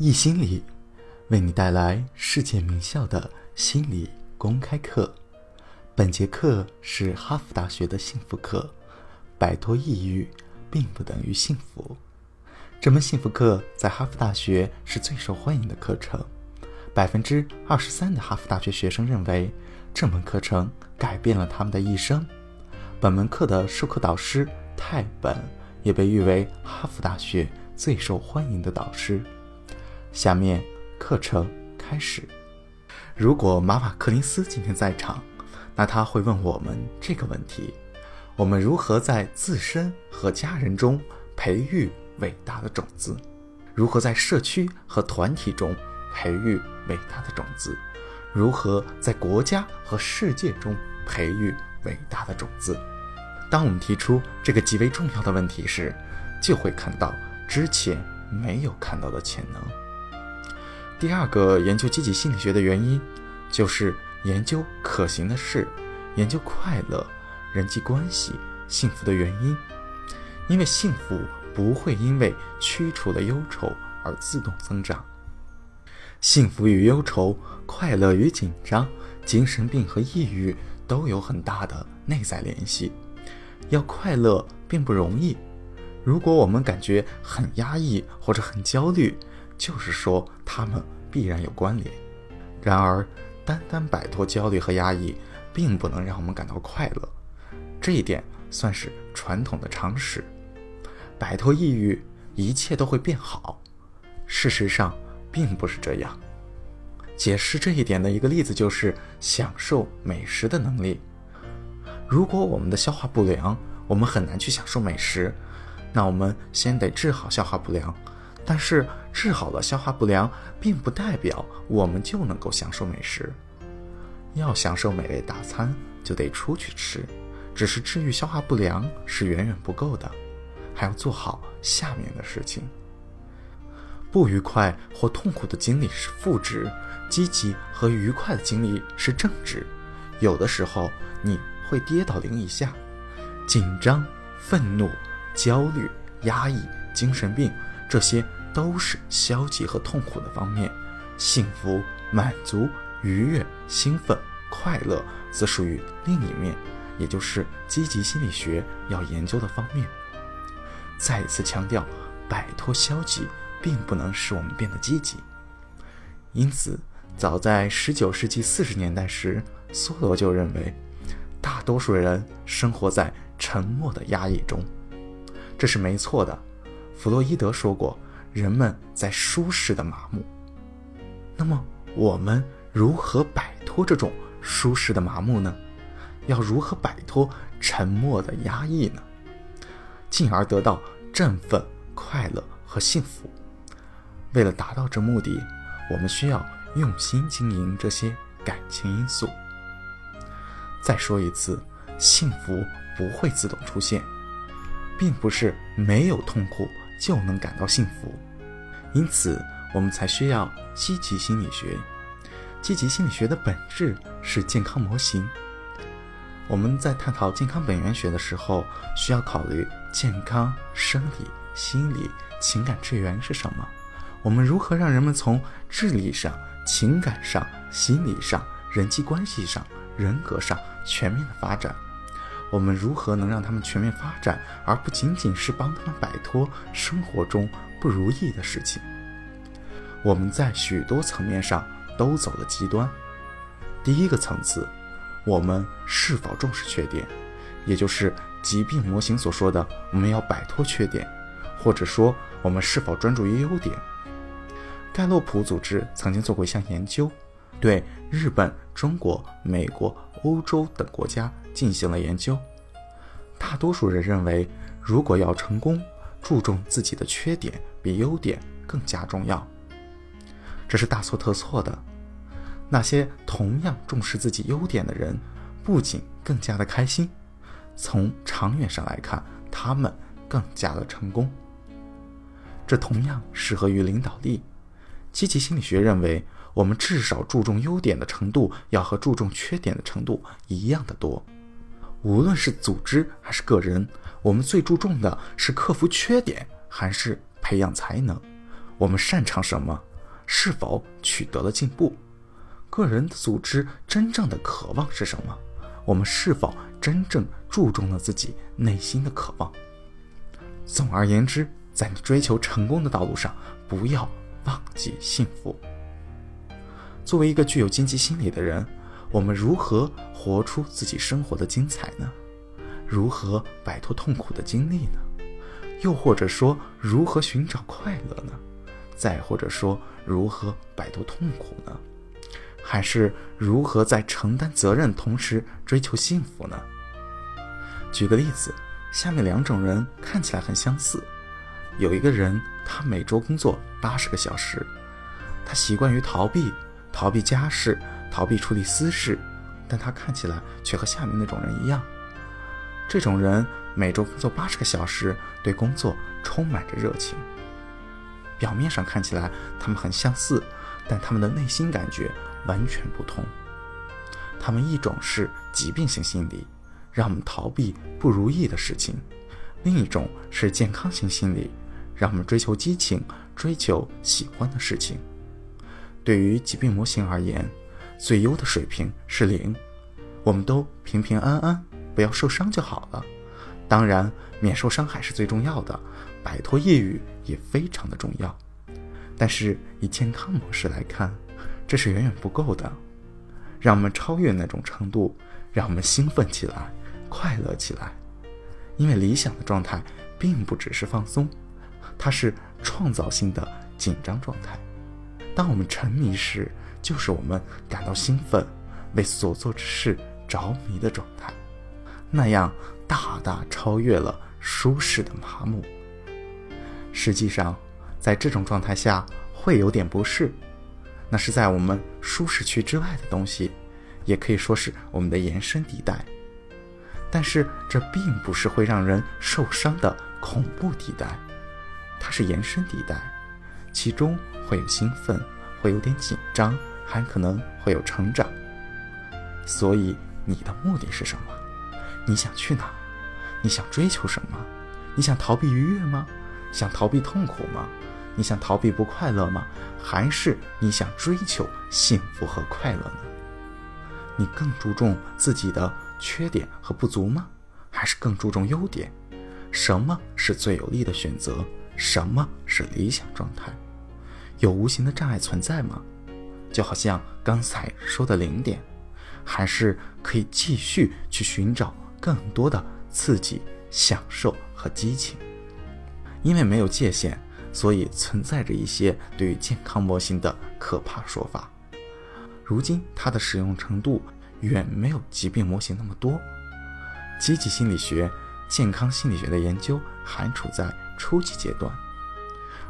易心理为你带来世界名校的心理公开课。本节课是哈佛大学的幸福课，摆脱抑郁并不等于幸福。这门幸福课在哈佛大学是最受欢迎的课程，百分之二十三的哈佛大学学生认为这门课程改变了他们的一生。本门课的授课导师泰本也被誉为哈佛大学最受欢迎的导师。下面课程开始。如果马瓦克林斯今天在场，那他会问我们这个问题：我们如何在自身和家人中培育伟大的种子？如何在社区和团体中培育伟大的种子？如何在国家和世界中培育伟大的种子？当我们提出这个极为重要的问题时，就会看到之前没有看到的潜能。第二个研究积极心理学的原因，就是研究可行的事，研究快乐、人际关系、幸福的原因。因为幸福不会因为驱除了忧愁而自动增长。幸福与忧愁、快乐与紧张、精神病和抑郁都有很大的内在联系。要快乐并不容易。如果我们感觉很压抑或者很焦虑，就是说，他们必然有关联。然而，单单摆脱焦虑和压抑，并不能让我们感到快乐。这一点算是传统的常识。摆脱抑郁，一切都会变好。事实上，并不是这样。解释这一点的一个例子就是享受美食的能力。如果我们的消化不良，我们很难去享受美食。那我们先得治好消化不良。但是治好了消化不良，并不代表我们就能够享受美食。要享受美味大餐，就得出去吃。只是治愈消化不良是远远不够的，还要做好下面的事情。不愉快或痛苦的经历是负值，积极和愉快的经历是正值。有的时候你会跌到零以下，紧张、愤怒、焦虑、压抑、精神病这些。都是消极和痛苦的方面，幸福、满足、愉悦、兴奋、快乐则属于另一面，也就是积极心理学要研究的方面。再一次强调，摆脱消极并不能使我们变得积极。因此，早在19世纪40年代时，梭罗就认为，大多数人生活在沉默的压抑中，这是没错的。弗洛伊德说过。人们在舒适的麻木，那么我们如何摆脱这种舒适的麻木呢？要如何摆脱沉默的压抑呢？进而得到振奋、快乐和幸福？为了达到这目的，我们需要用心经营这些感情因素。再说一次，幸福不会自动出现，并不是没有痛苦。就能感到幸福，因此我们才需要积极心理学。积极心理学的本质是健康模型。我们在探讨健康本源学的时候，需要考虑健康生理、心理、情感之源是什么。我们如何让人们从智力上、情感上、心理上、人际关系上、人格上全面的发展？我们如何能让他们全面发展，而不仅仅是帮他们摆脱生活中不如意的事情？我们在许多层面上都走了极端。第一个层次，我们是否重视缺点，也就是疾病模型所说的我们要摆脱缺点，或者说我们是否专注于优点？盖洛普组织曾经做过一项研究，对日本、中国、美国、欧洲等国家。进行了研究，大多数人认为，如果要成功，注重自己的缺点比优点更加重要。这是大错特错的。那些同样重视自己优点的人，不仅更加的开心，从长远上来看，他们更加的成功。这同样适合于领导力。积极心理学认为，我们至少注重优点的程度要和注重缺点的程度一样的多。无论是组织还是个人，我们最注重的是克服缺点，还是培养才能？我们擅长什么，是否取得了进步？个人的组织真正的渴望是什么？我们是否真正注重了自己内心的渴望？总而言之，在你追求成功的道路上，不要忘记幸福。作为一个具有经济心理的人，我们如何活出自己生活的精彩呢？如何摆脱痛苦的经历呢？又或者说，如何寻找快乐呢？再或者说，如何摆脱痛苦呢？还是如何在承担责任同时追求幸福呢？举个例子，下面两种人看起来很相似。有一个人，他每周工作八十个小时，他习惯于逃避，逃避家事，逃避处理私事，但他看起来却和下面那种人一样。这种人每周工作八十个小时，对工作充满着热情。表面上看起来他们很相似，但他们的内心感觉完全不同。他们一种是疾病性心理，让我们逃避不如意的事情；另一种是健康型心理，让我们追求激情，追求喜欢的事情。对于疾病模型而言，最优的水平是零，我们都平平安安，不要受伤就好了。当然，免受伤害是最重要的。摆脱抑郁也非常的重要，但是以健康模式来看，这是远远不够的。让我们超越那种程度，让我们兴奋起来，快乐起来。因为理想的状态并不只是放松，它是创造性的紧张状态。当我们沉迷时，就是我们感到兴奋，为所做之事着迷的状态，那样大大超越了舒适的麻木。实际上，在这种状态下会有点不适，那是在我们舒适区之外的东西，也可以说是我们的延伸地带。但是这并不是会让人受伤的恐怖地带，它是延伸地带，其中会有兴奋，会有点紧张，还可能会有成长。所以你的目的是什么？你想去哪？你想追求什么？你想逃避愉悦吗？想逃避痛苦吗？你想逃避不快乐吗？还是你想追求幸福和快乐呢？你更注重自己的缺点和不足吗？还是更注重优点？什么是最有利的选择？什么是理想状态？有无形的障碍存在吗？就好像刚才说的零点，还是可以继续去寻找更多的刺激、享受和激情？因为没有界限，所以存在着一些对于健康模型的可怕说法。如今，它的使用程度远没有疾病模型那么多。积极心理学、健康心理学的研究还处在初级阶段，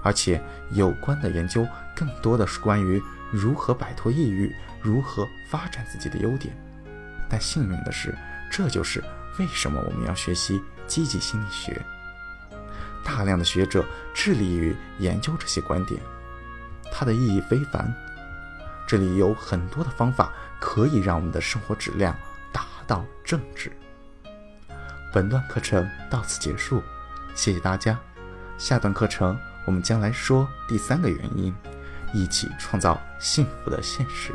而且有关的研究更多的是关于如何摆脱抑郁、如何发展自己的优点。但幸运的是，这就是为什么我们要学习积极心理学。大量的学者致力于研究这些观点，它的意义非凡。这里有很多的方法可以让我们的生活质量达到正值。本段课程到此结束，谢谢大家。下段课程我们将来说第三个原因，一起创造幸福的现实。